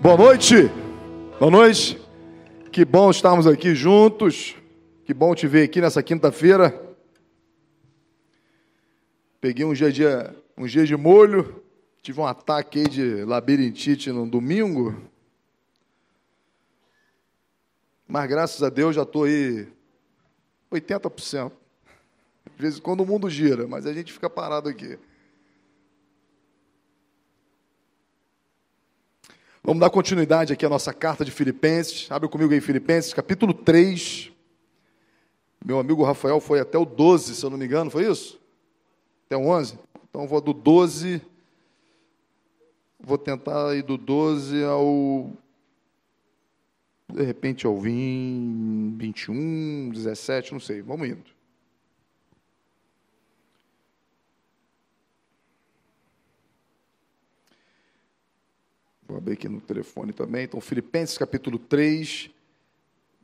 Boa noite. Boa noite. Que bom estarmos aqui juntos. Que bom te ver aqui nessa quinta-feira. Peguei um dia, de, um dia de molho. Tive um ataque aí de labirintite no domingo. Mas graças a Deus já estou aí 80%. Às vezes quando o mundo gira, mas a gente fica parado aqui. Vamos dar continuidade aqui à nossa carta de Filipenses. Abre comigo aí, Filipenses, capítulo 3. Meu amigo Rafael foi até o 12, se eu não me engano, foi isso? Até o 11? Então vou do 12. Vou tentar ir do 12 ao. De repente ao 20, 21, 17, não sei. Vamos indo. Vou abrir aqui no telefone também. Então, Filipenses capítulo 3,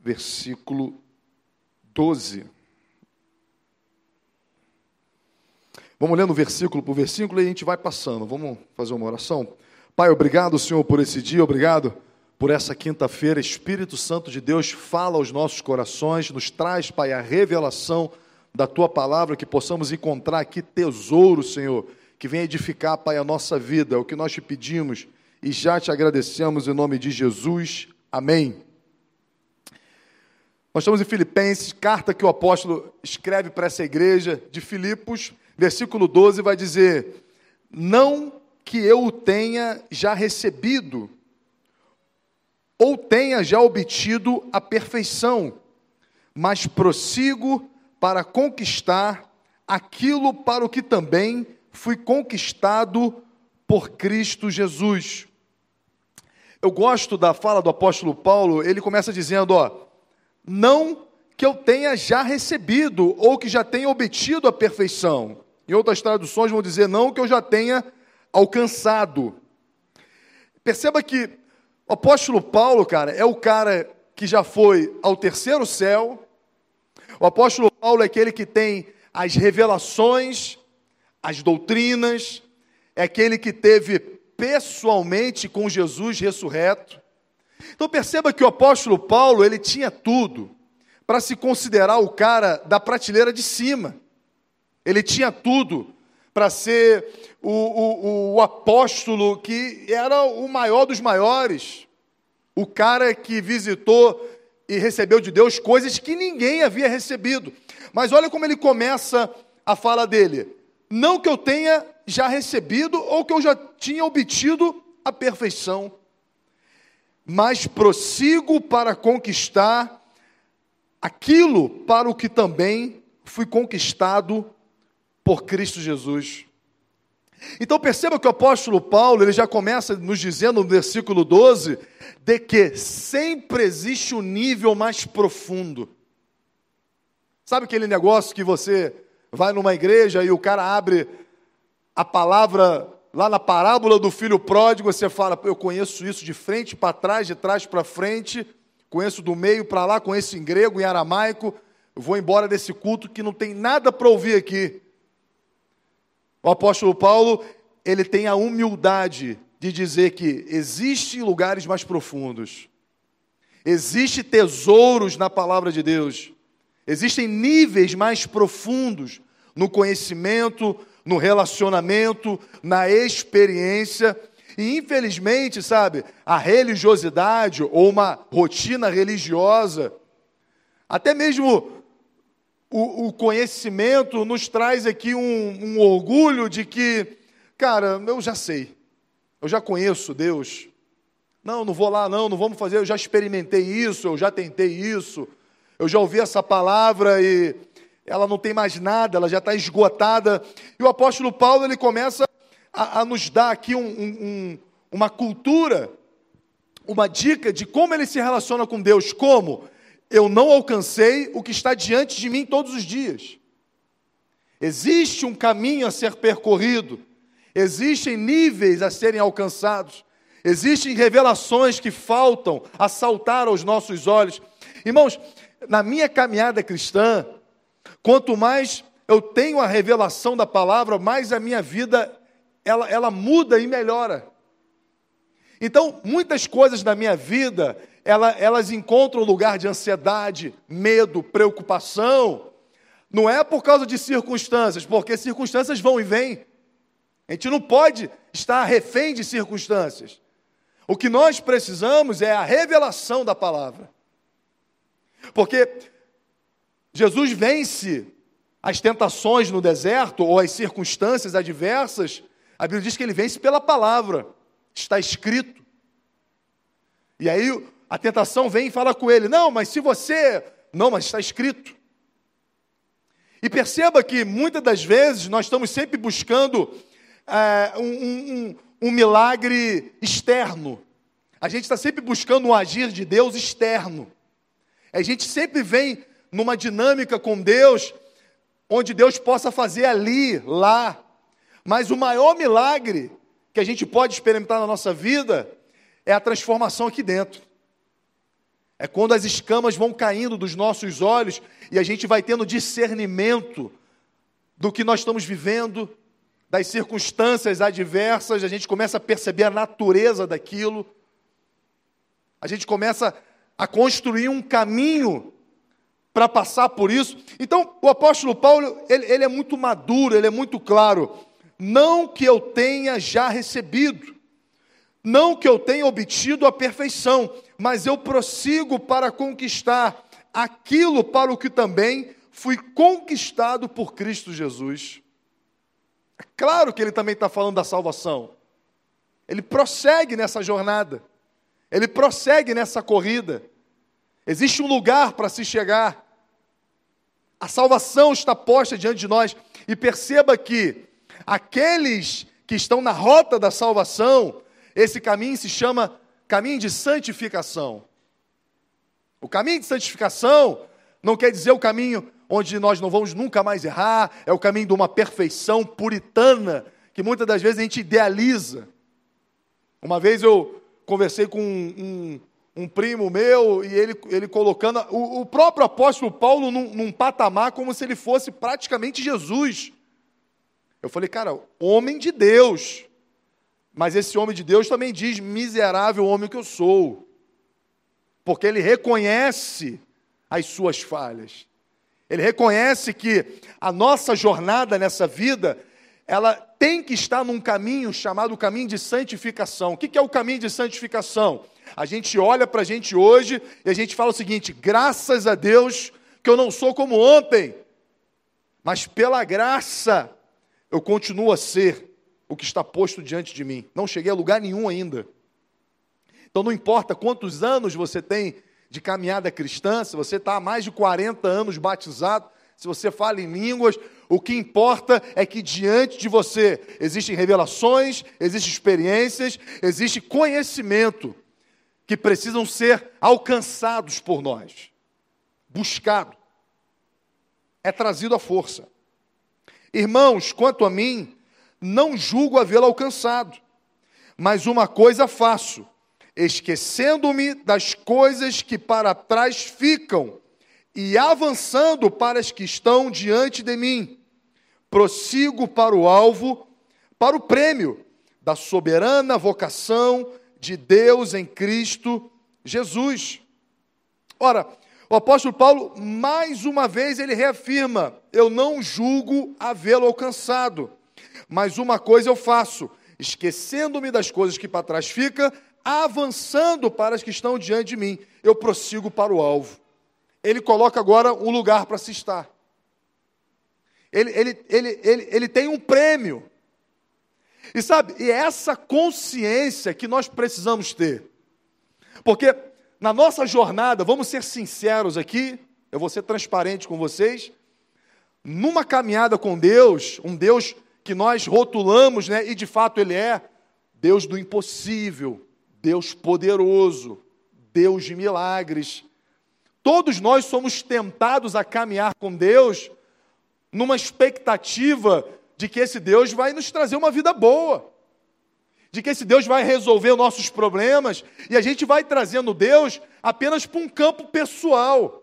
versículo 12. Vamos lendo versículo por versículo e a gente vai passando. Vamos fazer uma oração? Pai, obrigado, Senhor, por esse dia, obrigado por essa quinta-feira. Espírito Santo de Deus, fala aos nossos corações, nos traz, Pai, a revelação da tua palavra, que possamos encontrar aqui tesouro, Senhor, que venha edificar, Pai, a nossa vida. É o que nós te pedimos e já te agradecemos em nome de Jesus. Amém. Nós estamos em Filipenses, carta que o apóstolo escreve para essa igreja de Filipos, versículo 12 vai dizer: Não que eu o tenha já recebido, ou tenha já obtido a perfeição, mas prossigo para conquistar aquilo para o que também fui conquistado por Cristo Jesus. Eu gosto da fala do apóstolo Paulo, ele começa dizendo, ó, não que eu tenha já recebido ou que já tenha obtido a perfeição. Em outras traduções vão dizer não que eu já tenha alcançado. Perceba que o apóstolo Paulo, cara, é o cara que já foi ao terceiro céu. O apóstolo Paulo é aquele que tem as revelações, as doutrinas, é aquele que teve pessoalmente com Jesus ressurreto. Então perceba que o apóstolo Paulo, ele tinha tudo para se considerar o cara da prateleira de cima. Ele tinha tudo para ser o, o, o, apóstolo que era o maior dos maiores, o cara que visitou e recebeu de Deus coisas que ninguém havia recebido. Mas olha como ele começa a fala dele: não que eu tenha já recebido ou que eu já tinha obtido a perfeição, mas prossigo para conquistar aquilo para o que também fui conquistado por Cristo Jesus. Então perceba que o apóstolo Paulo, ele já começa nos dizendo no versículo 12, de que sempre existe um nível mais profundo. Sabe aquele negócio que você vai numa igreja e o cara abre a palavra lá na parábola do filho pródigo, você fala, eu conheço isso de frente para trás, de trás para frente, conheço do meio para lá, conheço em grego, em aramaico, vou embora desse culto que não tem nada para ouvir aqui. O apóstolo Paulo, ele tem a humildade de dizer que existem lugares mais profundos. Existem tesouros na palavra de Deus. Existem níveis mais profundos no conhecimento, no relacionamento, na experiência. E infelizmente, sabe, a religiosidade ou uma rotina religiosa, até mesmo o, o conhecimento nos traz aqui um, um orgulho de que, cara, eu já sei, eu já conheço Deus. Não, não vou lá, não, não vamos fazer, eu já experimentei isso, eu já tentei isso, eu já ouvi essa palavra e ela não tem mais nada, ela já está esgotada. E o apóstolo Paulo ele começa a, a nos dar aqui um, um, uma cultura, uma dica de como ele se relaciona com Deus. Como? Eu não alcancei o que está diante de mim todos os dias. Existe um caminho a ser percorrido, existem níveis a serem alcançados, existem revelações que faltam a saltar aos nossos olhos. Irmãos, na minha caminhada cristã, Quanto mais eu tenho a revelação da palavra, mais a minha vida ela, ela muda e melhora. Então, muitas coisas da minha vida, ela, elas encontram lugar de ansiedade, medo, preocupação. Não é por causa de circunstâncias, porque circunstâncias vão e vêm. A gente não pode estar refém de circunstâncias. O que nós precisamos é a revelação da palavra. Porque Jesus vence as tentações no deserto ou as circunstâncias adversas, a Bíblia diz que ele vence pela palavra, está escrito. E aí a tentação vem e fala com ele: Não, mas se você. Não, mas está escrito. E perceba que muitas das vezes nós estamos sempre buscando é, um, um, um milagre externo. A gente está sempre buscando um agir de Deus externo. A gente sempre vem numa dinâmica com Deus, onde Deus possa fazer ali, lá. Mas o maior milagre que a gente pode experimentar na nossa vida é a transformação aqui dentro. É quando as escamas vão caindo dos nossos olhos e a gente vai tendo discernimento do que nós estamos vivendo, das circunstâncias adversas, a gente começa a perceber a natureza daquilo, a gente começa a construir um caminho para passar por isso. Então, o apóstolo Paulo, ele, ele é muito maduro, ele é muito claro. Não que eu tenha já recebido, não que eu tenha obtido a perfeição, mas eu prossigo para conquistar aquilo para o que também fui conquistado por Cristo Jesus. É claro que ele também está falando da salvação. Ele prossegue nessa jornada. Ele prossegue nessa corrida. Existe um lugar para se chegar. A salvação está posta diante de nós. E perceba que aqueles que estão na rota da salvação, esse caminho se chama caminho de santificação. O caminho de santificação não quer dizer o caminho onde nós não vamos nunca mais errar, é o caminho de uma perfeição puritana, que muitas das vezes a gente idealiza. Uma vez eu conversei com um, um primo meu e ele, ele colocando o, o próprio apóstolo Paulo num, num patamar como se ele fosse praticamente Jesus. Eu falei, cara, homem de Deus. Mas esse homem de Deus também diz: miserável homem que eu sou. Porque ele reconhece as suas falhas. Ele reconhece que a nossa jornada nessa vida, ela tem que estar num caminho chamado caminho de santificação. O que é o caminho de santificação? A gente olha para a gente hoje e a gente fala o seguinte: graças a Deus que eu não sou como ontem, mas pela graça eu continuo a ser o que está posto diante de mim. Não cheguei a lugar nenhum ainda. Então não importa quantos anos você tem de caminhada cristã, se você está há mais de 40 anos batizado, se você fala em línguas, o que importa é que diante de você existem revelações, existem experiências, existe conhecimento que precisam ser alcançados por nós, buscado, é trazido à força. Irmãos, quanto a mim, não julgo havê-lo alcançado, mas uma coisa faço esquecendo-me das coisas que para trás ficam e avançando para as que estão diante de mim, prossigo para o alvo, para o prêmio da soberana vocação de Deus em Cristo Jesus. Ora, o apóstolo Paulo, mais uma vez, ele reafirma: Eu não julgo havê-lo alcançado, mas uma coisa eu faço, esquecendo-me das coisas que para trás ficam avançando para as que estão diante de mim, eu prossigo para o alvo. Ele coloca agora um lugar para se estar. Ele, ele, ele, ele, ele tem um prêmio. E sabe, e é essa consciência que nós precisamos ter. Porque na nossa jornada, vamos ser sinceros aqui, eu vou ser transparente com vocês, numa caminhada com Deus, um Deus que nós rotulamos, né, e de fato Ele é, Deus do impossível, Deus poderoso, Deus de milagres. Todos nós somos tentados a caminhar com Deus numa expectativa de que esse Deus vai nos trazer uma vida boa, de que esse Deus vai resolver nossos problemas, e a gente vai trazendo Deus apenas para um campo pessoal.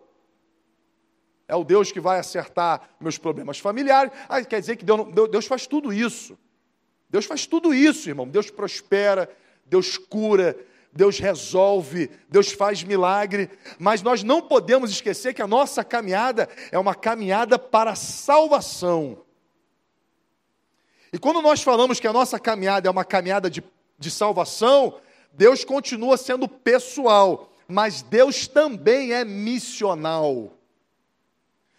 É o Deus que vai acertar meus problemas familiares. Ah, quer dizer que Deus, Deus faz tudo isso. Deus faz tudo isso, irmão. Deus prospera, Deus cura, Deus resolve, Deus faz milagre, mas nós não podemos esquecer que a nossa caminhada é uma caminhada para a salvação. E quando nós falamos que a nossa caminhada é uma caminhada de, de salvação, Deus continua sendo pessoal, mas Deus também é missional.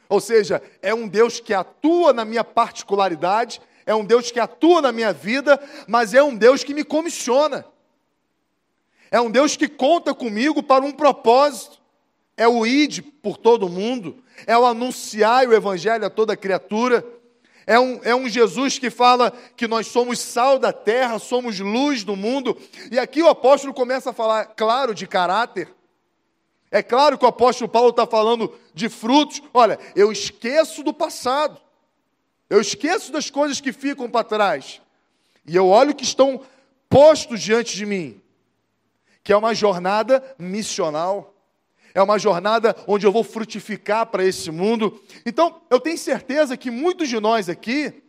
Ou seja, é um Deus que atua na minha particularidade, é um Deus que atua na minha vida, mas é um Deus que me comissiona. É um Deus que conta comigo para um propósito. É o id por todo mundo. É o anunciar o evangelho a toda criatura. É um, é um Jesus que fala que nós somos sal da terra, somos luz do mundo. E aqui o apóstolo começa a falar, claro, de caráter. É claro que o apóstolo Paulo está falando de frutos. Olha, eu esqueço do passado. Eu esqueço das coisas que ficam para trás. E eu olho que estão postos diante de mim que é uma jornada missional. É uma jornada onde eu vou frutificar para esse mundo. Então, eu tenho certeza que muitos de nós aqui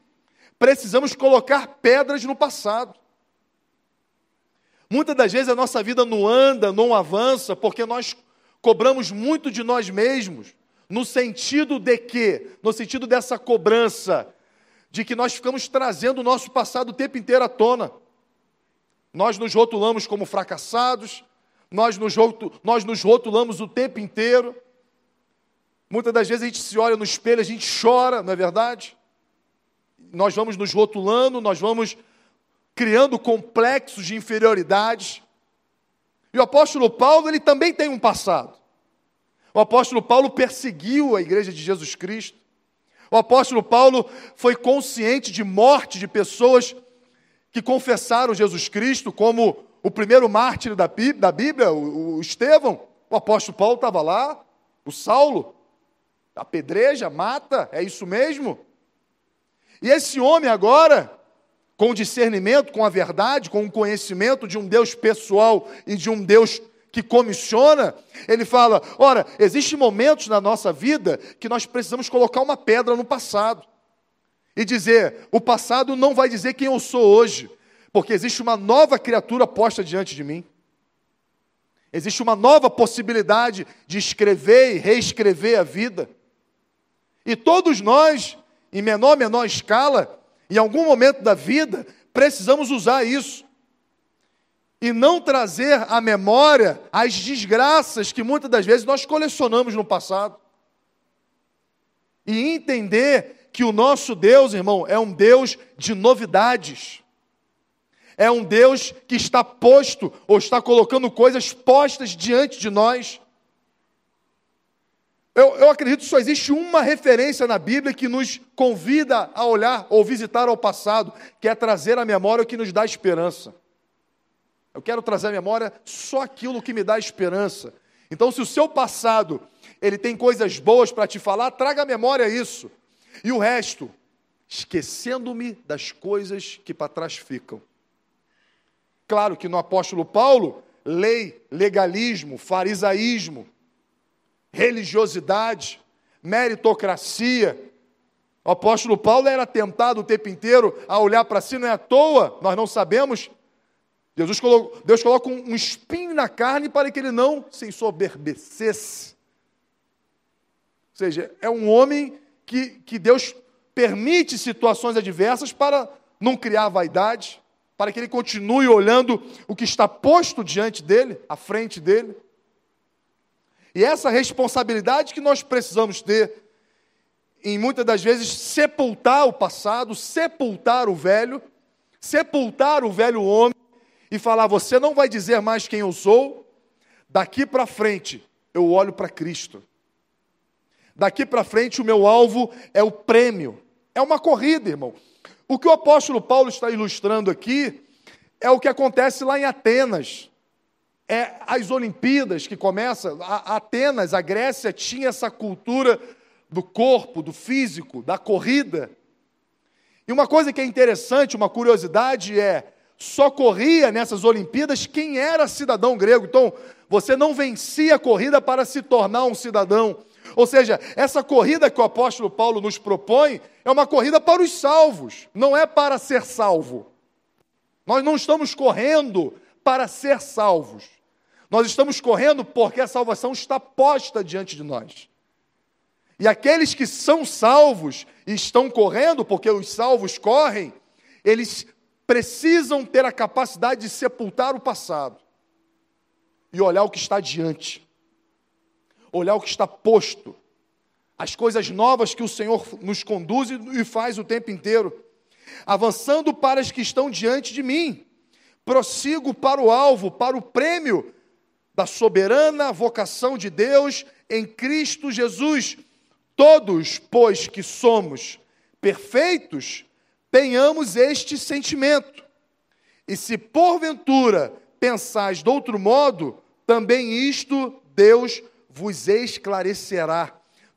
precisamos colocar pedras no passado. Muitas das vezes a nossa vida não anda, não avança, porque nós cobramos muito de nós mesmos, no sentido de que, no sentido dessa cobrança, de que nós ficamos trazendo o nosso passado o tempo inteiro à tona. Nós nos rotulamos como fracassados, nós nos, nós nos rotulamos o tempo inteiro. Muitas das vezes a gente se olha no espelho, a gente chora, não é verdade? Nós vamos nos rotulando, nós vamos criando complexos de inferioridade. E o apóstolo Paulo, ele também tem um passado. O apóstolo Paulo perseguiu a igreja de Jesus Cristo. O apóstolo Paulo foi consciente de morte de pessoas que confessaram Jesus Cristo como o primeiro mártir da Bíblia, o Estevão, o apóstolo Paulo estava lá, o Saulo, apedreja, mata, é isso mesmo? E esse homem agora, com discernimento, com a verdade, com o conhecimento de um Deus pessoal e de um Deus que comissiona, ele fala: ora, existem momentos na nossa vida que nós precisamos colocar uma pedra no passado e dizer: o passado não vai dizer quem eu sou hoje, porque existe uma nova criatura posta diante de mim. Existe uma nova possibilidade de escrever e reescrever a vida. E todos nós, em menor ou menor escala, em algum momento da vida, precisamos usar isso. E não trazer à memória as desgraças que muitas das vezes nós colecionamos no passado. E entender que o nosso Deus, irmão, é um Deus de novidades. É um Deus que está posto ou está colocando coisas postas diante de nós. Eu, eu acredito que só existe uma referência na Bíblia que nos convida a olhar ou visitar ao passado, que é trazer à memória o que nos dá esperança. Eu quero trazer à memória só aquilo que me dá esperança. Então, se o seu passado ele tem coisas boas para te falar, traga à memória isso. E o resto, esquecendo-me das coisas que para trás ficam. Claro que no apóstolo Paulo, lei, legalismo, farisaísmo, religiosidade, meritocracia. O apóstolo Paulo era tentado o tempo inteiro a olhar para si, não é à toa, nós não sabemos. Jesus colocou, Deus coloca um, espinho na carne para que ele não se ensoberbecesse. Ou seja, é um homem que, que Deus permite situações adversas para não criar vaidade, para que ele continue olhando o que está posto diante dele, à frente dele. E essa responsabilidade que nós precisamos ter, em muitas das vezes, sepultar o passado, sepultar o velho, sepultar o velho homem e falar: você não vai dizer mais quem eu sou, daqui para frente eu olho para Cristo. Daqui para frente, o meu alvo é o prêmio. É uma corrida, irmão. O que o apóstolo Paulo está ilustrando aqui é o que acontece lá em Atenas. É as Olimpíadas que começam. A Atenas, a Grécia, tinha essa cultura do corpo, do físico, da corrida. E uma coisa que é interessante, uma curiosidade é só corria nessas Olimpíadas quem era cidadão grego. Então, você não vencia a corrida para se tornar um cidadão ou seja, essa corrida que o apóstolo Paulo nos propõe é uma corrida para os salvos, não é para ser salvo. Nós não estamos correndo para ser salvos. Nós estamos correndo porque a salvação está posta diante de nós. E aqueles que são salvos e estão correndo, porque os salvos correm, eles precisam ter a capacidade de sepultar o passado e olhar o que está diante, olhar o que está posto, as coisas novas que o Senhor nos conduz e faz o tempo inteiro, avançando para as que estão diante de mim, prossigo para o alvo, para o prêmio da soberana vocação de Deus em Cristo Jesus. Todos, pois que somos perfeitos, tenhamos este sentimento. E se porventura pensais de outro modo, também isto Deus vos esclarecerá.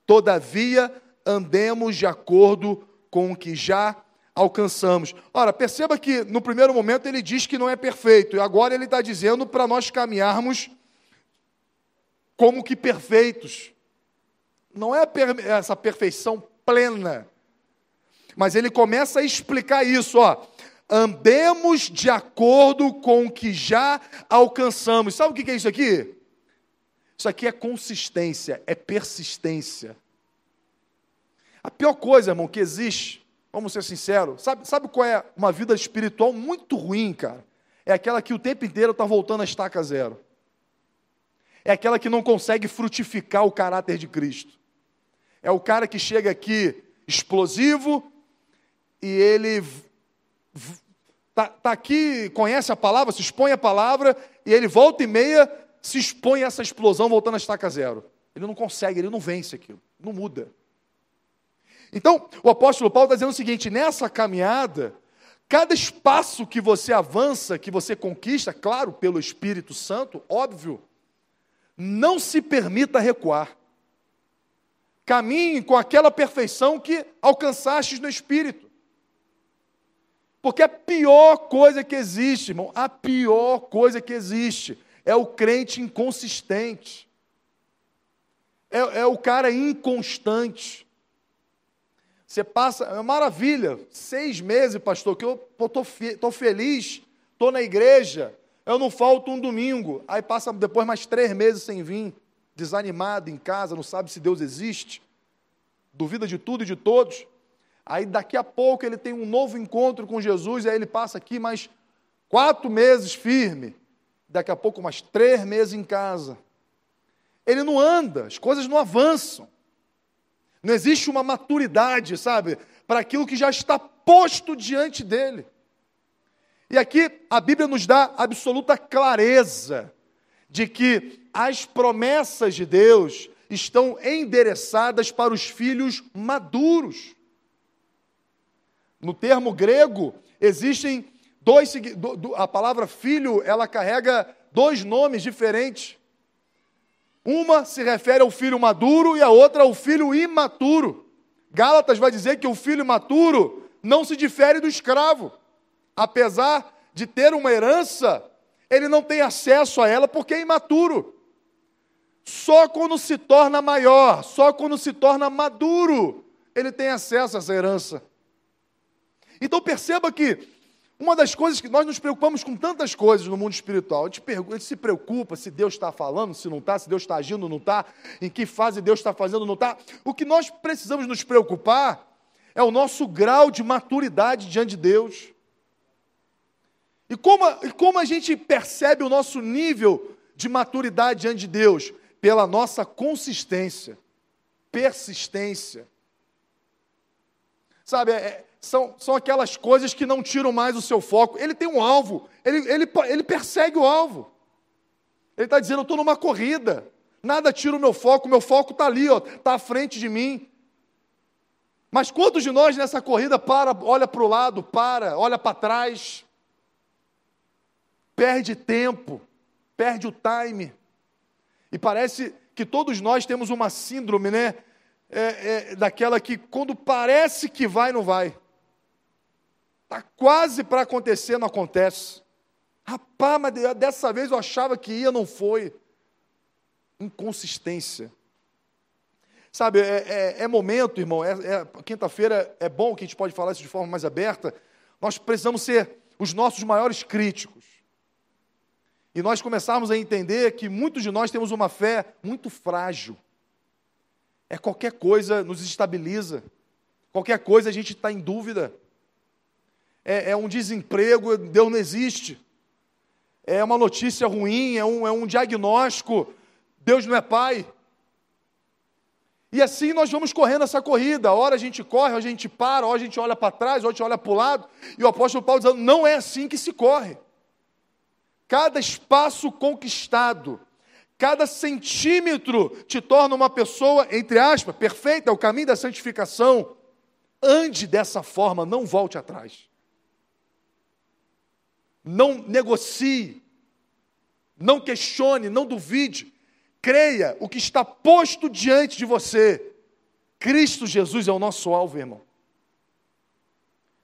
Todavia, andemos de acordo com o que já alcançamos. Ora, perceba que no primeiro momento ele diz que não é perfeito, e agora ele está dizendo para nós caminharmos como que perfeitos. Não é essa perfeição plena, mas ele começa a explicar isso, ó. Andemos de acordo com o que já alcançamos. Sabe o que é isso aqui? Isso aqui é consistência, é persistência. A pior coisa, irmão, que existe, vamos ser sinceros, sabe, sabe qual é uma vida espiritual muito ruim, cara? É aquela que o tempo inteiro está voltando a estaca zero. É aquela que não consegue frutificar o caráter de Cristo. É o cara que chega aqui explosivo e ele tá, tá aqui, conhece a palavra, se expõe a palavra e ele volta e meia se expõe a essa explosão voltando a estaca zero. Ele não consegue, ele não vence aquilo, não muda. Então, o apóstolo Paulo está dizendo o seguinte: nessa caminhada, cada espaço que você avança, que você conquista, claro, pelo Espírito Santo, óbvio, não se permita recuar. Caminhe com aquela perfeição que alcançastes no Espírito. Porque a pior coisa que existe, irmão, a pior coisa que existe é o crente inconsistente. É, é o cara inconstante. Você passa, é maravilha, seis meses, pastor, que eu estou feliz, estou na igreja, eu não falto um domingo. Aí passa depois mais três meses sem vir, desanimado em casa, não sabe se Deus existe, duvida de tudo e de todos. Aí daqui a pouco ele tem um novo encontro com Jesus, e aí ele passa aqui mais quatro meses firme daqui a pouco mais três meses em casa. Ele não anda, as coisas não avançam. Não existe uma maturidade, sabe, para aquilo que já está posto diante dele. E aqui a Bíblia nos dá absoluta clareza de que as promessas de Deus estão endereçadas para os filhos maduros. No termo grego, existem Dois, a palavra filho, ela carrega dois nomes diferentes. Uma se refere ao filho maduro e a outra ao filho imaturo. Gálatas vai dizer que o filho imaturo não se difere do escravo. Apesar de ter uma herança, ele não tem acesso a ela porque é imaturo. Só quando se torna maior, só quando se torna maduro, ele tem acesso a essa herança. Então perceba que uma das coisas que nós nos preocupamos com tantas coisas no mundo espiritual, a gente, pergunta, a gente se preocupa se Deus está falando, se não está, se Deus está agindo, não está, em que fase Deus está fazendo, não está. O que nós precisamos nos preocupar é o nosso grau de maturidade diante de Deus. E como, e como a gente percebe o nosso nível de maturidade diante de Deus? Pela nossa consistência, persistência. Sabe, é, são, são aquelas coisas que não tiram mais o seu foco. Ele tem um alvo, ele, ele, ele persegue o alvo. Ele está dizendo: eu estou numa corrida, nada tira o meu foco, meu foco está ali, está à frente de mim. Mas quantos de nós nessa corrida para, olha para o lado, para, olha para trás, perde tempo, perde o time. E parece que todos nós temos uma síndrome, né? É, é, daquela que quando parece que vai, não vai. Está quase para acontecer, não acontece. Rapaz, mas dessa vez eu achava que ia, não foi. Inconsistência. Sabe, é, é, é momento, irmão, é, é quinta-feira é bom que a gente pode falar isso de forma mais aberta. Nós precisamos ser os nossos maiores críticos. e nós começarmos a entender que muitos de nós temos uma fé muito frágil. É qualquer coisa nos estabiliza, qualquer coisa a gente está em dúvida. É, é, um desemprego, Deus não existe. É uma notícia ruim, é um, é um diagnóstico, Deus não é pai. E assim nós vamos correndo essa corrida. Hora a gente corre, hora a gente para, hora a gente olha para trás, hora a gente olha para o lado. E o apóstolo Paulo dizendo: não é assim que se corre. Cada espaço conquistado, cada centímetro te torna uma pessoa, entre aspas, perfeita, é o caminho da santificação. Ande dessa forma, não volte atrás. Não negocie, não questione, não duvide. Creia o que está posto diante de você. Cristo Jesus é o nosso alvo, irmão.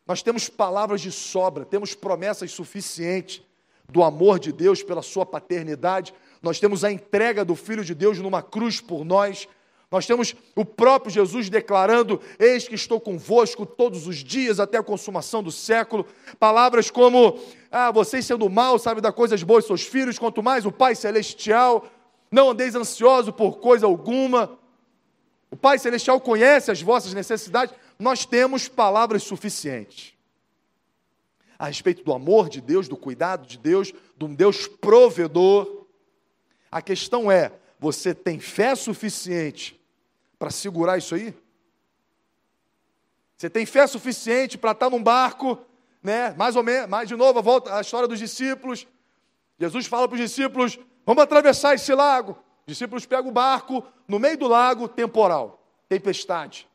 Nós temos palavras de sobra, temos promessas suficientes do amor de Deus pela sua paternidade. Nós temos a entrega do Filho de Deus numa cruz por nós. Nós temos o próprio Jesus declarando: Eis que estou convosco todos os dias até a consumação do século. Palavras como: Ah, vocês sendo mal, sabem dar coisas boas seus filhos, quanto mais o Pai Celestial. Não andeis ansioso por coisa alguma. O Pai Celestial conhece as vossas necessidades. Nós temos palavras suficientes a respeito do amor de Deus, do cuidado de Deus, de um Deus provedor. A questão é: você tem fé suficiente para segurar isso aí? Você tem fé suficiente para estar num barco, né? Mais ou menos, mais de novo, a volta à história dos discípulos. Jesus fala para os discípulos: vamos atravessar esse lago. Os discípulos pegam o barco no meio do lago, temporal, tempestade.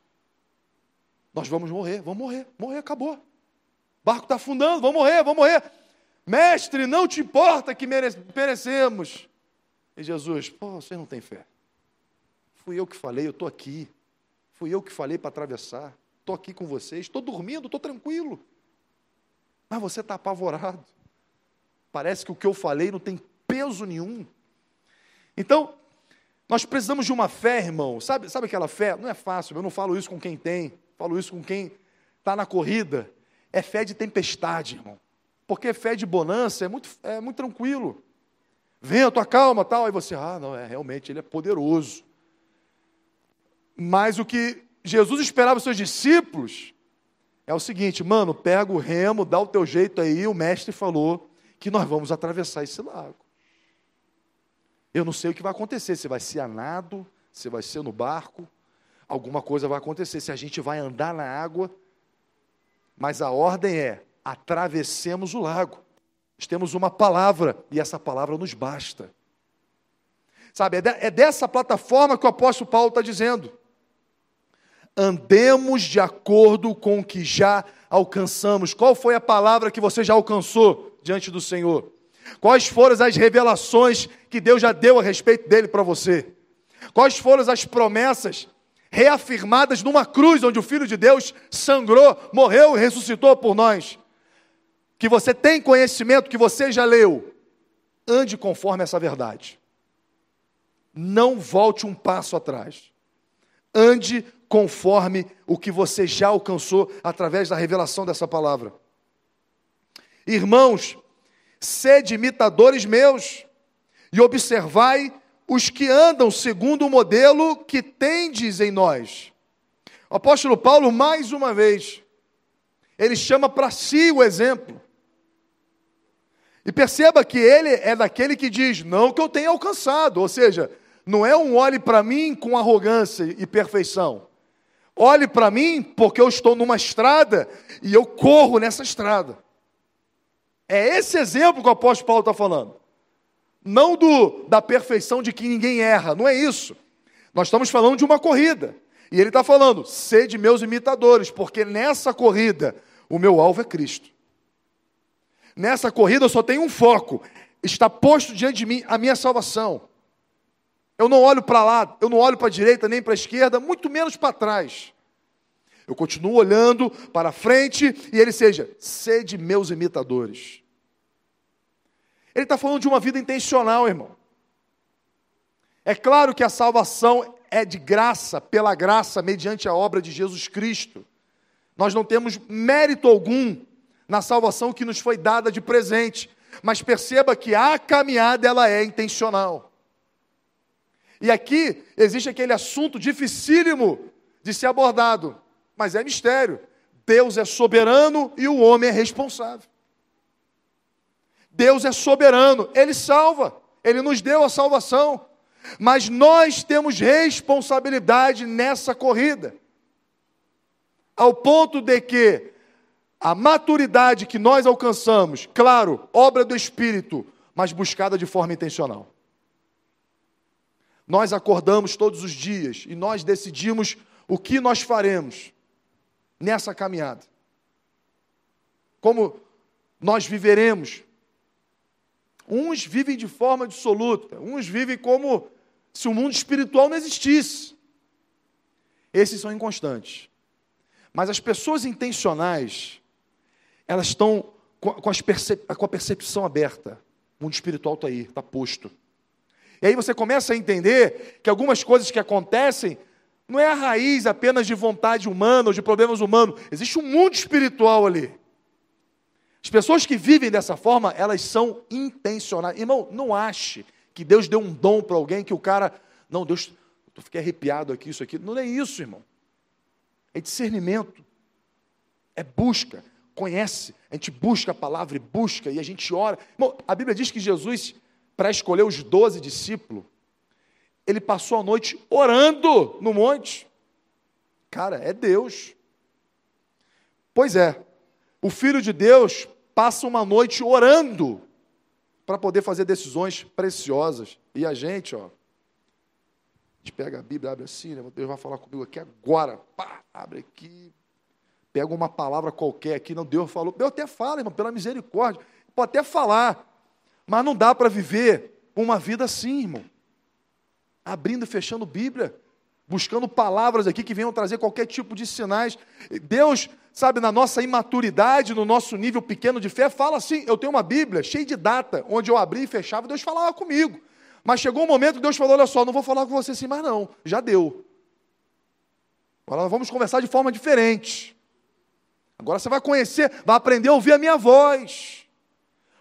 Nós vamos morrer, vamos morrer, morrer, acabou. O barco está afundando, vamos morrer, vamos morrer. Mestre, não te importa que merecemos. E Jesus, pô, vocês não têm fé. Fui eu que falei, eu estou aqui. Fui eu que falei para atravessar. Estou aqui com vocês, estou dormindo, estou tranquilo. Mas você está apavorado. Parece que o que eu falei não tem peso nenhum. Então, nós precisamos de uma fé, irmão. Sabe, sabe aquela fé? Não é fácil, eu não falo isso com quem tem, falo isso com quem está na corrida. É fé de tempestade, irmão. Porque fé de bonança é muito, é muito tranquilo. Vento, acalma, tal. Aí você, ah, não, é realmente, ele é poderoso. Mas o que Jesus esperava dos seus discípulos é o seguinte, mano, pega o remo, dá o teu jeito aí, o mestre falou que nós vamos atravessar esse lago. Eu não sei o que vai acontecer, se vai ser a nado, se vai ser no barco, alguma coisa vai acontecer, se a gente vai andar na água, mas a ordem é: atravessemos o lago. Nós temos uma palavra e essa palavra nos basta. Sabe, é, é dessa plataforma que o apóstolo Paulo está dizendo andemos de acordo com o que já alcançamos. Qual foi a palavra que você já alcançou diante do Senhor? Quais foram as revelações que Deus já deu a respeito dele para você? Quais foram as promessas reafirmadas numa cruz onde o Filho de Deus sangrou, morreu e ressuscitou por nós? Que você tem conhecimento, que você já leu. Ande conforme essa verdade. Não volte um passo atrás. Ande conforme o que você já alcançou através da revelação dessa palavra. Irmãos, sede imitadores meus e observai os que andam segundo o modelo que tendes em nós. O apóstolo Paulo, mais uma vez, ele chama para si o exemplo. E perceba que ele é daquele que diz: não que eu tenha alcançado, ou seja, não é um olhe para mim com arrogância e perfeição. Olhe para mim porque eu estou numa estrada e eu corro nessa estrada. É esse exemplo que o apóstolo Paulo está falando. Não do, da perfeição de que ninguém erra, não é isso. Nós estamos falando de uma corrida. E ele está falando: sede meus imitadores, porque nessa corrida o meu alvo é Cristo. Nessa corrida eu só tenho um foco: está posto diante de mim a minha salvação. Eu não olho para lá, eu não olho para a direita nem para a esquerda, muito menos para trás. Eu continuo olhando para frente e ele seja, sede meus imitadores. Ele está falando de uma vida intencional, irmão. É claro que a salvação é de graça, pela graça, mediante a obra de Jesus Cristo. Nós não temos mérito algum na salvação que nos foi dada de presente. Mas perceba que a caminhada ela é intencional. E aqui existe aquele assunto dificílimo de ser abordado, mas é mistério. Deus é soberano e o homem é responsável. Deus é soberano, ele salva, ele nos deu a salvação, mas nós temos responsabilidade nessa corrida, ao ponto de que a maturidade que nós alcançamos, claro, obra do Espírito, mas buscada de forma intencional. Nós acordamos todos os dias e nós decidimos o que nós faremos nessa caminhada. Como nós viveremos. Uns vivem de forma absoluta, uns vivem como se o mundo espiritual não existisse. Esses são inconstantes. Mas as pessoas intencionais, elas estão com, a percepção aberta. O mundo espiritual está aí, está posto. E aí você começa a entender que algumas coisas que acontecem não é a raiz apenas de vontade humana ou de problemas humanos. Existe um mundo espiritual ali. As pessoas que vivem dessa forma, elas são intencionais. Irmão, não ache que Deus deu um dom para alguém que o cara. Não, Deus. Eu fiquei arrepiado aqui, isso aqui. Não é isso, irmão. É discernimento. É busca. Conhece. A gente busca a palavra e busca e a gente ora. Irmão, a Bíblia diz que Jesus para escolher os doze discípulos, ele passou a noite orando no monte. Cara, é Deus. Pois é, o Filho de Deus passa uma noite orando para poder fazer decisões preciosas. E a gente, ó, a gente pega a Bíblia, abre assim, né? Deus vai falar comigo aqui agora. Pá, abre aqui, pega uma palavra qualquer aqui. Não, Deus falou. Deus até fala, irmão, pela misericórdia. Pode até falar. Mas não dá para viver uma vida assim, irmão. Abrindo e fechando Bíblia, buscando palavras aqui que venham trazer qualquer tipo de sinais. Deus, sabe, na nossa imaturidade, no nosso nível pequeno de fé, fala assim: eu tenho uma Bíblia cheia de data, onde eu abri e fechava, Deus falava comigo. Mas chegou um momento que Deus falou: olha só, não vou falar com você assim mais não, já deu. Agora vamos conversar de forma diferente. Agora você vai conhecer, vai aprender a ouvir a minha voz.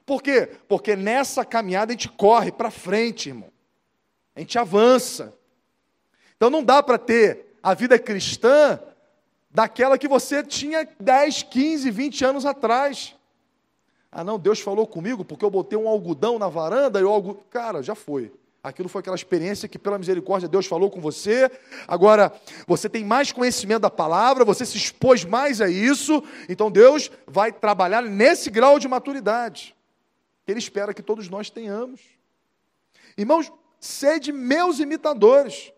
Por quê? Porque nessa caminhada a gente corre para frente, irmão. A gente avança. Então não dá para ter a vida cristã daquela que você tinha 10, 15, 20 anos atrás. Ah, não, Deus falou comigo porque eu botei um algodão na varanda e o algodão. Cara, já foi. Aquilo foi aquela experiência que, pela misericórdia, Deus falou com você. Agora, você tem mais conhecimento da palavra, você se expôs mais a isso. Então, Deus vai trabalhar nesse grau de maturidade que Ele espera que todos nós tenhamos. Irmãos, sede meus imitadores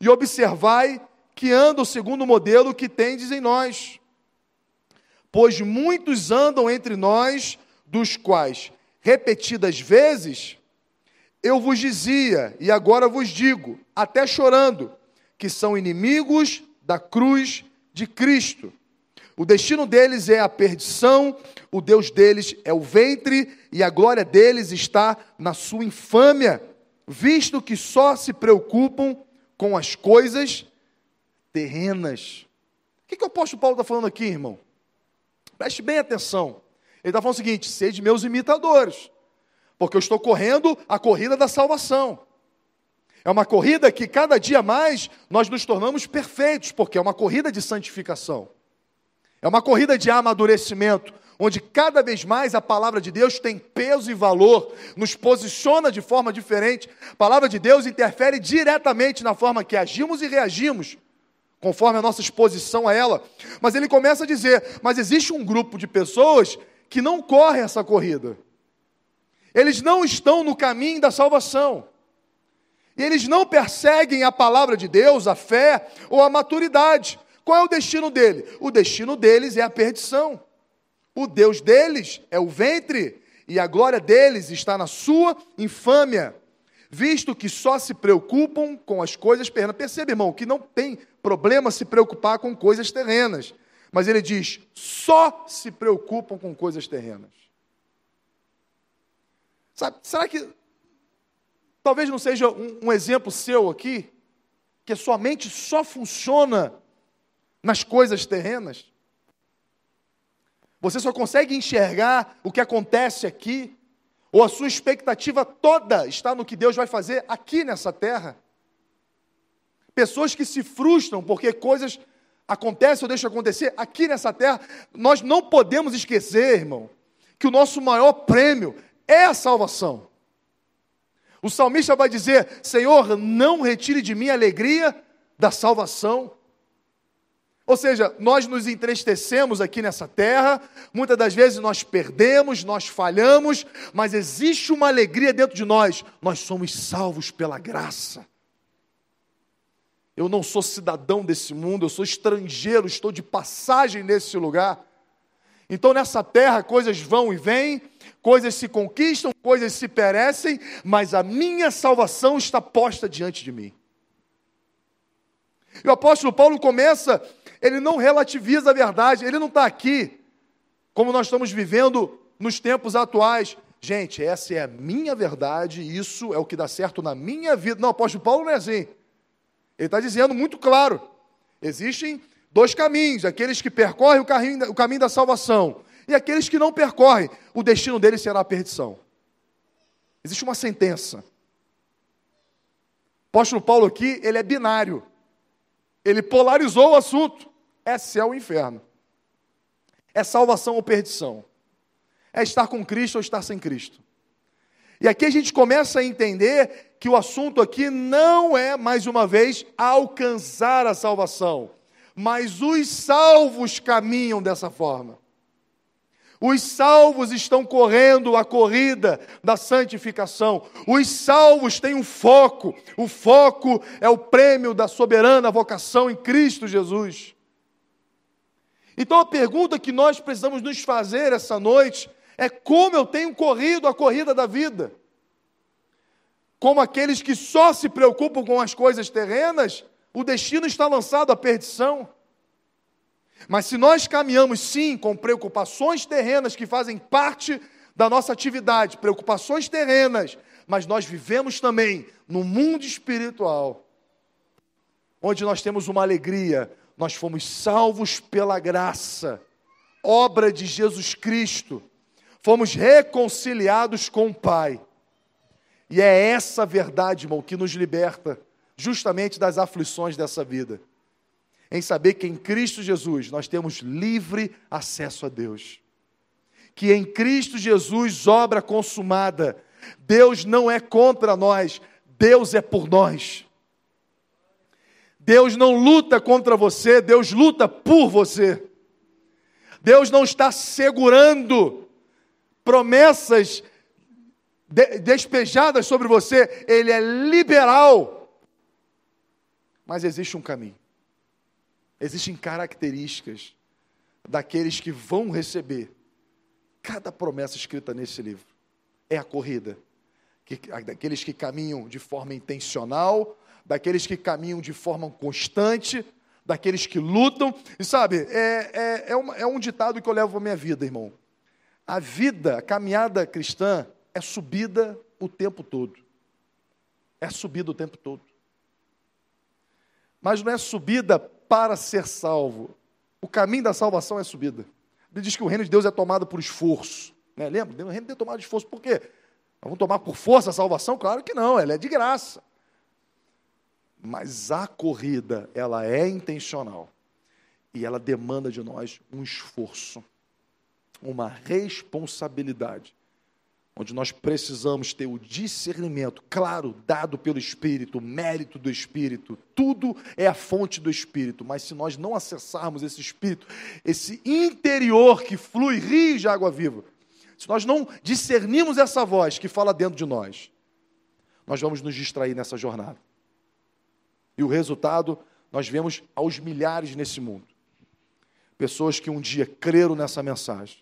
e observai que andam segundo o modelo que tendes em nós. Pois muitos andam entre nós, dos quais, repetidas vezes, eu vos dizia, e agora vos digo, até chorando, que são inimigos da cruz de Cristo. O destino deles é a perdição, o Deus deles é o ventre, e a glória deles está na sua infâmia, visto que só se preocupam com as coisas terrenas. O que, que o apóstolo Paulo está falando aqui, irmão? Preste bem atenção. Ele está falando o seguinte: sede meus imitadores, porque eu estou correndo a corrida da salvação. É uma corrida que cada dia mais nós nos tornamos perfeitos, porque é uma corrida de santificação. É uma corrida de amadurecimento, onde cada vez mais a palavra de Deus tem peso e valor, nos posiciona de forma diferente. A palavra de Deus interfere diretamente na forma que agimos e reagimos, conforme a nossa exposição a ela. Mas ele começa a dizer: mas existe um grupo de pessoas que não correm essa corrida. Eles não estão no caminho da salvação. E eles não perseguem a palavra de Deus, a fé ou a maturidade. Qual é o destino dele? O destino deles é a perdição. O Deus deles é o ventre, e a glória deles está na sua infâmia, visto que só se preocupam com as coisas terrenas. Perceba, irmão, que não tem problema se preocupar com coisas terrenas, mas ele diz: só se preocupam com coisas terrenas. Sabe, será que talvez não seja um, um exemplo seu aqui, que a sua mente só funciona nas coisas terrenas? Você só consegue enxergar o que acontece aqui, ou a sua expectativa toda está no que Deus vai fazer aqui nessa terra. Pessoas que se frustram porque coisas acontecem ou deixam acontecer aqui nessa terra. Nós não podemos esquecer, irmão, que o nosso maior prêmio é a salvação. O salmista vai dizer: Senhor, não retire de mim a alegria da salvação. Ou seja, nós nos entristecemos aqui nessa terra, muitas das vezes nós perdemos, nós falhamos, mas existe uma alegria dentro de nós, nós somos salvos pela graça. Eu não sou cidadão desse mundo, eu sou estrangeiro, estou de passagem nesse lugar. Então nessa terra coisas vão e vêm, coisas se conquistam, coisas se perecem, mas a minha salvação está posta diante de mim. E o apóstolo Paulo começa, ele não relativiza a verdade, ele não está aqui, como nós estamos vivendo nos tempos atuais. Gente, essa é a minha verdade, isso é o que dá certo na minha vida. Não, apóstolo Paulo não é assim. Ele está dizendo muito claro: existem dois caminhos, aqueles que percorrem o caminho, o caminho da salvação e aqueles que não percorrem, o destino deles será a perdição. Existe uma sentença. O apóstolo Paulo aqui, ele é binário. Ele polarizou o assunto. É céu ou inferno. É salvação ou perdição. É estar com Cristo ou estar sem Cristo. E aqui a gente começa a entender que o assunto aqui não é, mais uma vez, alcançar a salvação, mas os salvos caminham dessa forma. Os salvos estão correndo a corrida da santificação. Os salvos têm um foco. O foco é o prêmio da soberana vocação em Cristo Jesus. Então a pergunta que nós precisamos nos fazer essa noite é como eu tenho corrido a corrida da vida. Como aqueles que só se preocupam com as coisas terrenas, o destino está lançado à perdição. Mas se nós caminhamos sim com preocupações terrenas que fazem parte da nossa atividade, preocupações terrenas, mas nós vivemos também no mundo espiritual, onde nós temos uma alegria, nós fomos salvos pela graça, obra de Jesus Cristo, fomos reconciliados com o Pai. E é essa verdade, irmão, que nos liberta justamente das aflições dessa vida em saber que em Cristo Jesus nós temos livre acesso a Deus. Que em Cristo Jesus, obra consumada, Deus não é contra nós, Deus é por nós. Deus não luta contra você, Deus luta por você. Deus não está segurando promessas despejadas sobre você, Ele é liberal. Mas existe um caminho. Existem características daqueles que vão receber cada promessa escrita nesse livro. É a corrida. Que, daqueles que caminham de forma intencional, daqueles que caminham de forma constante, daqueles que lutam. E sabe, é, é, é, uma, é um ditado que eu levo para a minha vida, irmão. A vida, a caminhada cristã, é subida o tempo todo. É subida o tempo todo. Mas não é subida para ser salvo. O caminho da salvação é subida. Ele diz que o reino de Deus é tomado por esforço. Né? Lembra? O reino de Deus é tomado de esforço. Por quê? Vamos tomar por força a salvação? Claro que não, ela é de graça. Mas a corrida, ela é intencional. E ela demanda de nós um esforço, uma responsabilidade onde nós precisamos ter o discernimento, claro, dado pelo Espírito, mérito do Espírito, tudo é a fonte do Espírito, mas se nós não acessarmos esse Espírito, esse interior que flui rios de água viva, se nós não discernirmos essa voz que fala dentro de nós, nós vamos nos distrair nessa jornada. E o resultado, nós vemos aos milhares nesse mundo. Pessoas que um dia creram nessa mensagem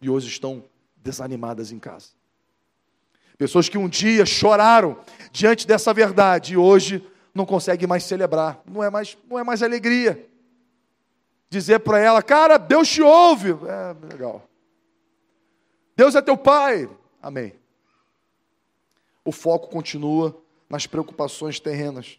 e hoje estão desanimadas em casa. Pessoas que um dia choraram diante dessa verdade e hoje não conseguem mais celebrar, não é mais, não é mais alegria. Dizer para ela, cara, Deus te ouve. É legal. Deus é teu pai. Amém. O foco continua nas preocupações terrenas.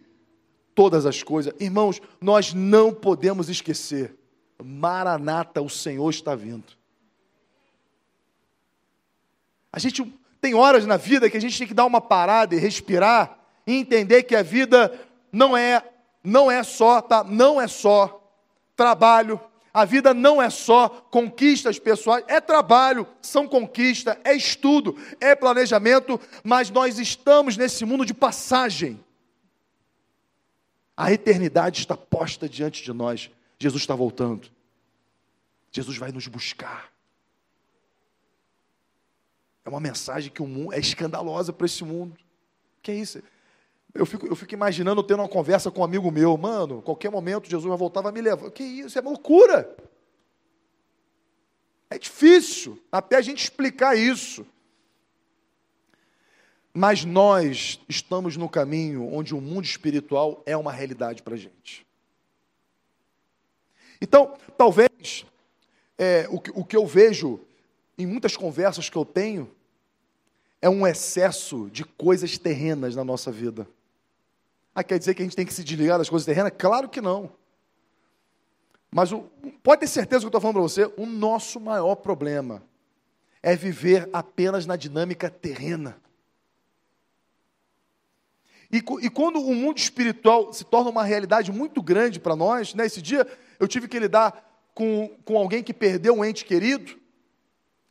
todas as coisas. Irmãos, nós não podemos esquecer. Maranata, o Senhor está vindo. A gente tem horas na vida que a gente tem que dar uma parada e respirar e entender que a vida não é não é só, tá? Não é só trabalho, a vida não é só conquistas pessoais, é trabalho, são conquistas, é estudo, é planejamento, mas nós estamos nesse mundo de passagem. A eternidade está posta diante de nós. Jesus está voltando. Jesus vai nos buscar. É uma mensagem que o mundo é escandalosa para esse mundo. Que é isso? Eu fico, eu fico imaginando tendo uma conversa com um amigo meu, mano, qualquer momento Jesus vai voltar, vai me levar. Que isso? É loucura. É difícil até a gente explicar isso. Mas nós estamos no caminho onde o mundo espiritual é uma realidade para a gente. Então, talvez é, o, que, o que eu vejo em muitas conversas que eu tenho é um excesso de coisas terrenas na nossa vida. Ah, quer dizer que a gente tem que se desligar das coisas terrenas? Claro que não. Mas o, pode ter certeza que eu estou falando para você, o nosso maior problema é viver apenas na dinâmica terrena. E, e, quando o mundo espiritual se torna uma realidade muito grande para nós, né, esse dia eu tive que lidar com, com alguém que perdeu um ente querido,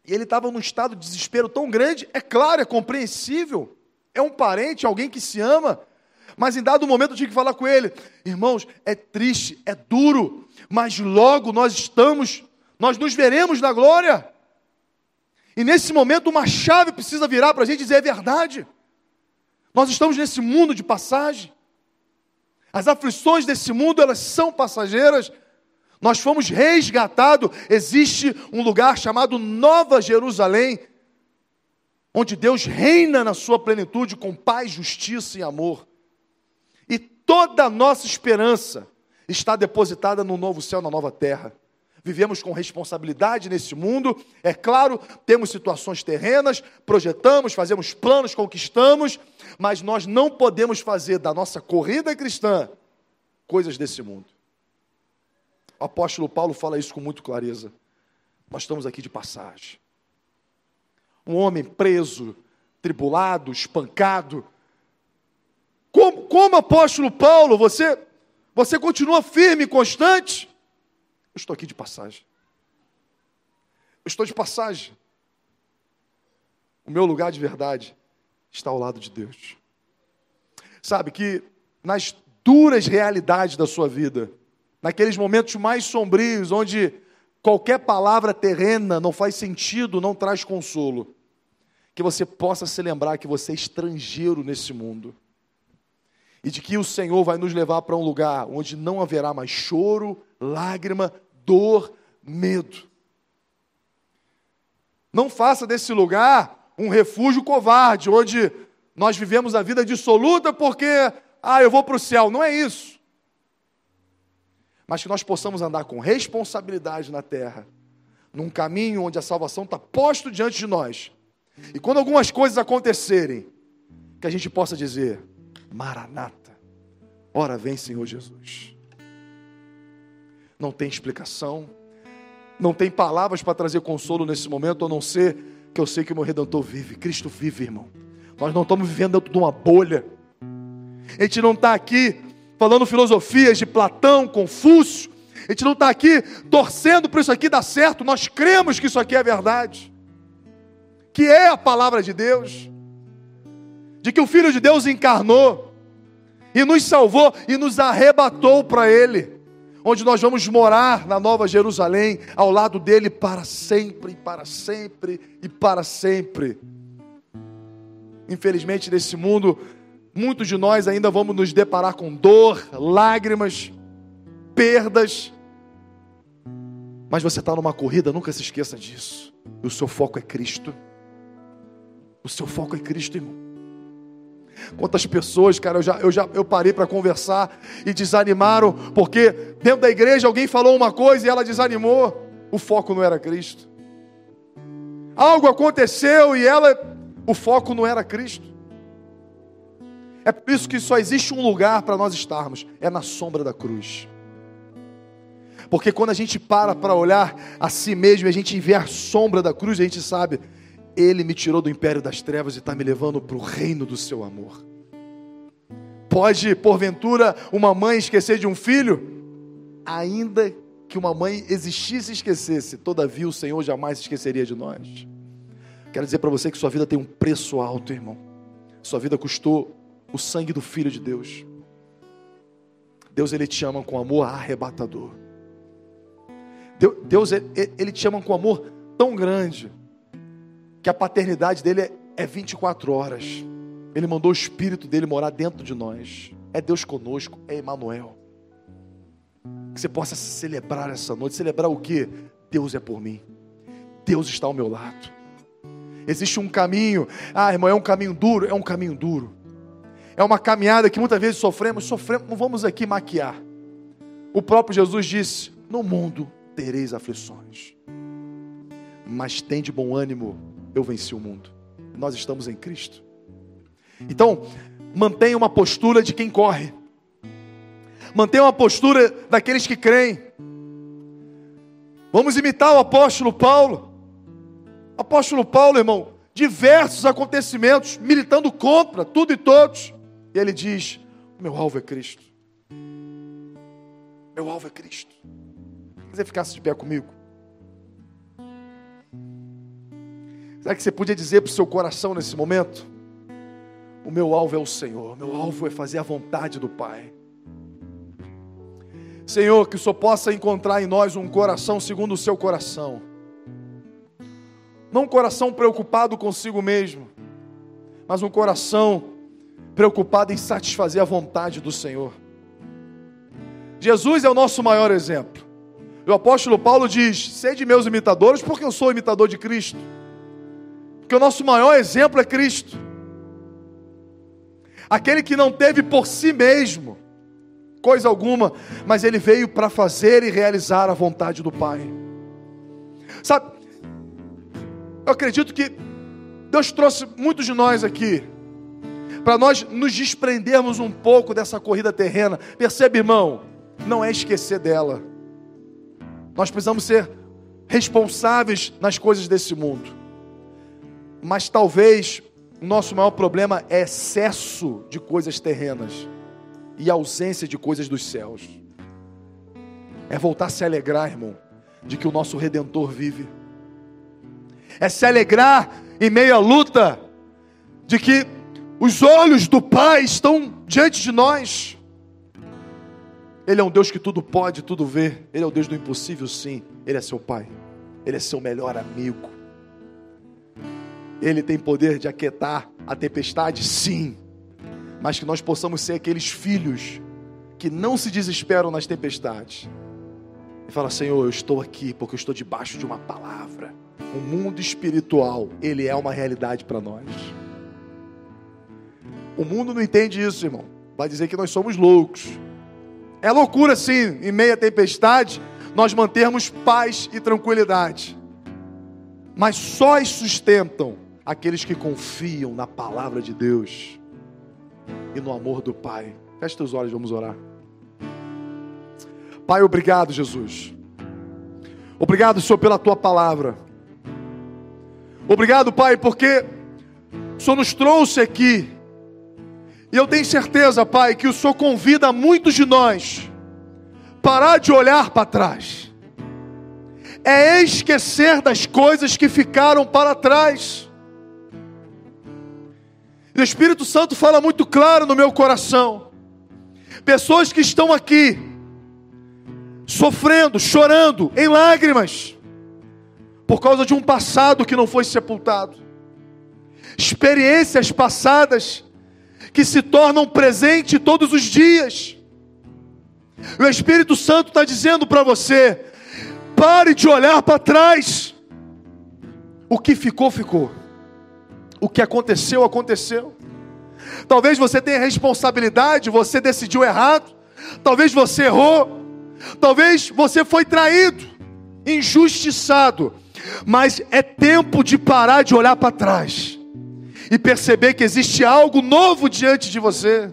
e ele estava num estado de desespero tão grande, é claro, é compreensível, é um parente, alguém que se ama, mas em dado momento eu tive que falar com ele, irmãos, é triste, é duro, mas logo nós estamos, nós nos veremos na glória. E nesse momento uma chave precisa virar para a gente dizer é verdade. Nós estamos nesse mundo de passagem. As aflições desse mundo, elas são passageiras. Nós fomos resgatados. Existe um lugar chamado Nova Jerusalém, onde Deus reina na sua plenitude com paz, justiça e amor. E toda a nossa esperança está depositada no novo céu, na nova terra. Vivemos com responsabilidade nesse mundo, é claro, temos situações terrenas, projetamos, fazemos planos, conquistamos, mas nós não podemos fazer da nossa corrida cristã coisas desse mundo. O apóstolo Paulo fala isso com muito clareza. Nós estamos aqui de passagem. Um homem preso, tribulado, espancado. Como, como apóstolo Paulo, você você continua firme e constante? Eu estou aqui de passagem. Eu estou de passagem. O meu lugar de verdade está ao lado de Deus. Sabe que nas duras realidades da sua vida, naqueles momentos mais sombrios, onde qualquer palavra terrena não faz sentido, não traz consolo, que você possa se lembrar que você é estrangeiro nesse mundo e de que o Senhor vai nos levar para um lugar onde não haverá mais choro, lágrima, dor, medo. Não faça desse lugar um refúgio covarde, onde nós vivemos a vida dissoluta porque, ah, eu vou para o céu. Não é isso. Mas que nós possamos andar com responsabilidade na terra, num caminho onde a salvação está posto diante de nós. E quando algumas coisas acontecerem, que a gente possa dizer: Maranata. Ora vem, Senhor Jesus. Não tem explicação, não tem palavras para trazer consolo nesse momento, a não ser que eu sei que o meu redentor vive. Cristo vive, irmão. Nós não estamos vivendo dentro de uma bolha. A gente não está aqui falando filosofias de Platão, Confúcio. A gente não está aqui torcendo para isso aqui dar certo. Nós cremos que isso aqui é verdade, que é a palavra de Deus de que o Filho de Deus encarnou e nos salvou e nos arrebatou para Ele, onde nós vamos morar na Nova Jerusalém, ao lado dele para sempre, para sempre e para sempre. Infelizmente, nesse mundo, muitos de nós ainda vamos nos deparar com dor, lágrimas, perdas. Mas você está numa corrida, nunca se esqueça disso. O seu foco é Cristo. O seu foco é Cristo, irmão. Quantas pessoas, cara, eu já, eu já eu parei para conversar e desanimaram, porque dentro da igreja alguém falou uma coisa e ela desanimou. O foco não era Cristo. Algo aconteceu e ela, o foco não era Cristo. É por isso que só existe um lugar para nós estarmos, é na sombra da cruz. Porque quando a gente para para olhar a si mesmo, a gente vê a sombra da cruz, a gente sabe, Ele me tirou do império das trevas e está me levando para o reino do seu amor. Pode, porventura, uma mãe esquecer de um filho? Ainda que uma mãe existisse e esquecesse, todavia o Senhor jamais esqueceria de nós. Quero dizer para você que sua vida tem um preço alto, irmão. Sua vida custou o sangue do Filho de Deus. Deus, Ele te ama com amor arrebatador. Deus, Ele te ama com amor tão grande, que a paternidade dele é 24 horas. Ele mandou o Espírito dele morar dentro de nós. É Deus conosco, é Emmanuel. Que você possa celebrar essa noite. Celebrar o que? Deus é por mim. Deus está ao meu lado. Existe um caminho. Ah, irmão, é um caminho duro? É um caminho duro. É uma caminhada que muitas vezes sofremos, sofremos, não vamos aqui maquiar. O próprio Jesus disse: No mundo tereis aflições. Mas tem de bom ânimo, eu venci o mundo. Nós estamos em Cristo. Então, mantenha uma postura de quem corre. Mantenha uma postura daqueles que creem. Vamos imitar o apóstolo Paulo. Apóstolo Paulo, irmão, diversos acontecimentos, militando contra tudo e todos. E ele diz: Meu alvo é Cristo. Meu alvo é Cristo você ficasse de pé comigo? Será que você podia dizer para o seu coração nesse momento? O meu alvo é o Senhor, meu alvo é fazer a vontade do Pai. Senhor, que o Senhor possa encontrar em nós um coração segundo o seu coração. Não um coração preocupado consigo mesmo, mas um coração preocupado em satisfazer a vontade do Senhor. Jesus é o nosso maior exemplo. O apóstolo Paulo diz: Sede meus imitadores, porque eu sou imitador de Cristo. Porque o nosso maior exemplo é Cristo. Aquele que não teve por si mesmo coisa alguma, mas ele veio para fazer e realizar a vontade do Pai. Sabe, eu acredito que Deus trouxe muitos de nós aqui para nós nos desprendermos um pouco dessa corrida terrena. Percebe, irmão? Não é esquecer dela. Nós precisamos ser responsáveis nas coisas desse mundo. Mas talvez o nosso maior problema é excesso de coisas terrenas e ausência de coisas dos céus. É voltar a se alegrar, irmão, de que o nosso redentor vive. É se alegrar em meio à luta de que os olhos do Pai estão diante de nós. Ele é um Deus que tudo pode, tudo vê. Ele é o Deus do impossível, sim. Ele é seu Pai. Ele é seu melhor amigo. Ele tem poder de aquietar a tempestade, sim. Mas que nós possamos ser aqueles filhos que não se desesperam nas tempestades. E fala, Senhor, eu estou aqui porque eu estou debaixo de uma palavra. O mundo espiritual, ele é uma realidade para nós. O mundo não entende isso, irmão. Vai dizer que nós somos loucos. É loucura, sim, em meia tempestade, nós mantermos paz e tranquilidade. Mas só sustentam aqueles que confiam na palavra de Deus e no amor do Pai. Feche teus olhos, vamos orar. Pai, obrigado, Jesus. Obrigado, Senhor, pela tua palavra. Obrigado, Pai, porque o Senhor nos trouxe aqui e eu tenho certeza, Pai, que o Senhor convida muitos de nós parar de olhar para trás. É esquecer das coisas que ficaram para trás. O Espírito Santo fala muito claro no meu coração. Pessoas que estão aqui sofrendo, chorando, em lágrimas, por causa de um passado que não foi sepultado. Experiências passadas que se tornam presente todos os dias. O Espírito Santo está dizendo para você: pare de olhar para trás. O que ficou, ficou. O que aconteceu, aconteceu. Talvez você tenha responsabilidade, você decidiu errado. Talvez você errou. Talvez você foi traído, injustiçado. Mas é tempo de parar de olhar para trás e perceber que existe algo novo diante de você.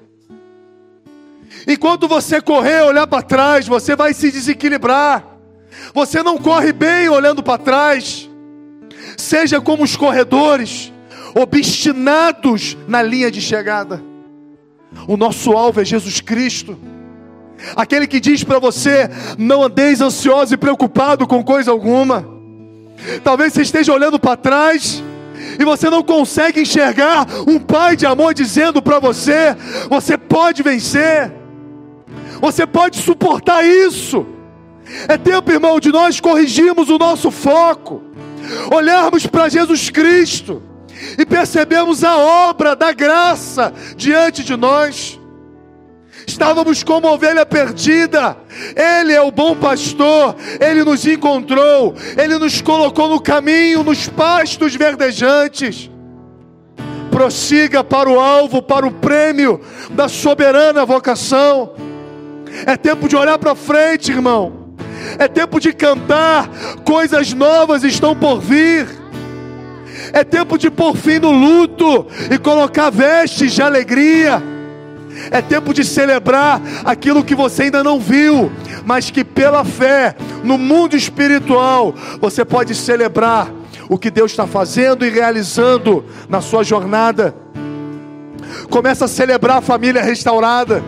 Enquanto você correr, olhar para trás, você vai se desequilibrar. Você não corre bem olhando para trás. Seja como os corredores, obstinados na linha de chegada. O nosso alvo é Jesus Cristo. Aquele que diz para você: não andeis ansioso e preocupado com coisa alguma. Talvez você esteja olhando para trás e você não consegue enxergar um pai de amor dizendo para você: você pode vencer. Você pode suportar isso. É tempo, irmão, de nós corrigirmos o nosso foco, olharmos para Jesus Cristo e percebemos a obra da graça diante de nós. Estávamos como ovelha perdida, Ele é o bom pastor, Ele nos encontrou, Ele nos colocou no caminho, nos pastos verdejantes. Prossiga para o alvo, para o prêmio da soberana vocação. É tempo de olhar para frente, irmão. É tempo de cantar. Coisas novas estão por vir. É tempo de pôr fim no luto e colocar vestes de alegria. É tempo de celebrar aquilo que você ainda não viu, mas que pela fé, no mundo espiritual, você pode celebrar o que Deus está fazendo e realizando na sua jornada. Começa a celebrar a família restaurada.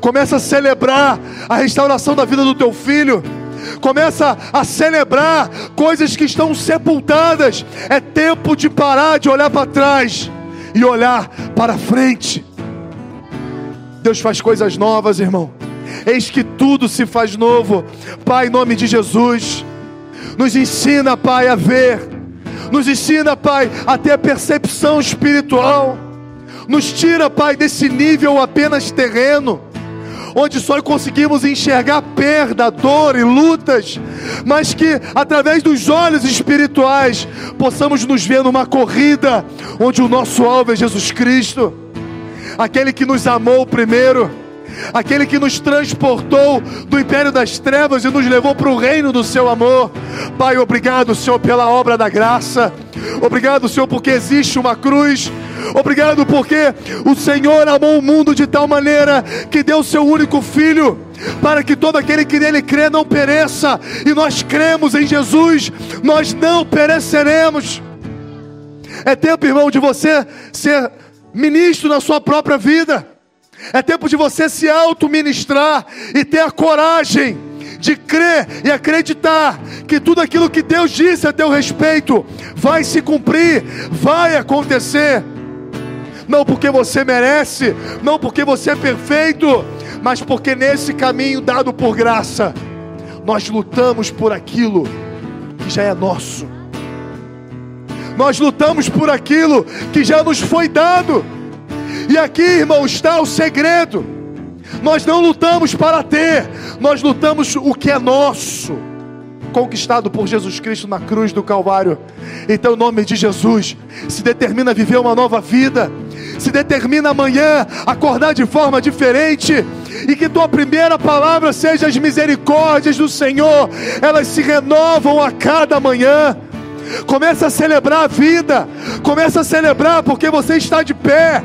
Começa a celebrar a restauração da vida do teu filho. Começa a celebrar coisas que estão sepultadas. É tempo de parar de olhar para trás e olhar para frente. Deus faz coisas novas, irmão. Eis que tudo se faz novo. Pai, em nome de Jesus, nos ensina, Pai, a ver. Nos ensina, Pai, a ter a percepção espiritual. Nos tira, Pai, desse nível apenas terreno onde só conseguimos enxergar perda, dor e lutas, mas que através dos olhos espirituais possamos nos ver numa corrida onde o nosso alvo é Jesus Cristo, aquele que nos amou primeiro aquele que nos transportou do império das trevas e nos levou para o reino do seu amor. Pai, obrigado, Senhor, pela obra da graça. Obrigado, Senhor, porque existe uma cruz. Obrigado porque o Senhor amou o mundo de tal maneira que deu o seu único filho para que todo aquele que nele crê não pereça, e nós cremos em Jesus, nós não pereceremos. É tempo, irmão, de você ser ministro na sua própria vida. É tempo de você se auto-ministrar e ter a coragem de crer e acreditar que tudo aquilo que Deus disse a teu respeito vai se cumprir, vai acontecer. Não porque você merece, não porque você é perfeito, mas porque nesse caminho dado por graça, nós lutamos por aquilo que já é nosso. Nós lutamos por aquilo que já nos foi dado. E aqui, irmão, está o segredo. Nós não lutamos para ter, nós lutamos o que é nosso, conquistado por Jesus Cristo na cruz do Calvário. Então, em nome de Jesus, se determina a viver uma nova vida, se determina amanhã acordar de forma diferente, e que tua primeira palavra seja as misericórdias do Senhor, elas se renovam a cada manhã. Começa a celebrar a vida, começa a celebrar porque você está de pé.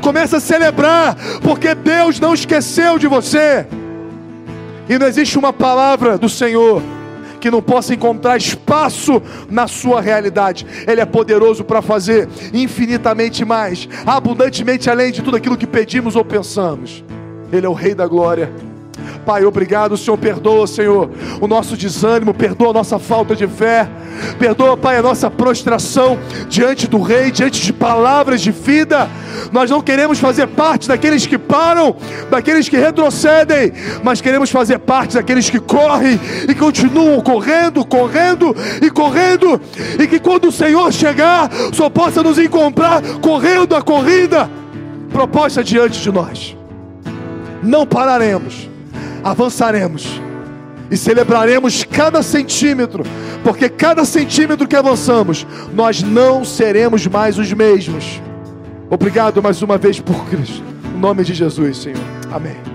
Começa a celebrar, porque Deus não esqueceu de você. E não existe uma palavra do Senhor que não possa encontrar espaço na sua realidade. Ele é poderoso para fazer infinitamente mais, abundantemente além de tudo aquilo que pedimos ou pensamos. Ele é o Rei da Glória. Pai, obrigado, o Senhor perdoa, Senhor, o nosso desânimo, perdoa a nossa falta de fé, perdoa, Pai, a nossa prostração diante do Rei, diante de palavras de vida. Nós não queremos fazer parte daqueles que param, daqueles que retrocedem, mas queremos fazer parte daqueles que correm e continuam correndo, correndo e correndo, e que quando o Senhor chegar, só possa nos encontrar correndo a corrida proposta diante de nós. Não pararemos avançaremos e celebraremos cada centímetro, porque cada centímetro que avançamos, nós não seremos mais os mesmos. Obrigado mais uma vez por Cristo. Em nome de Jesus, Senhor. Amém.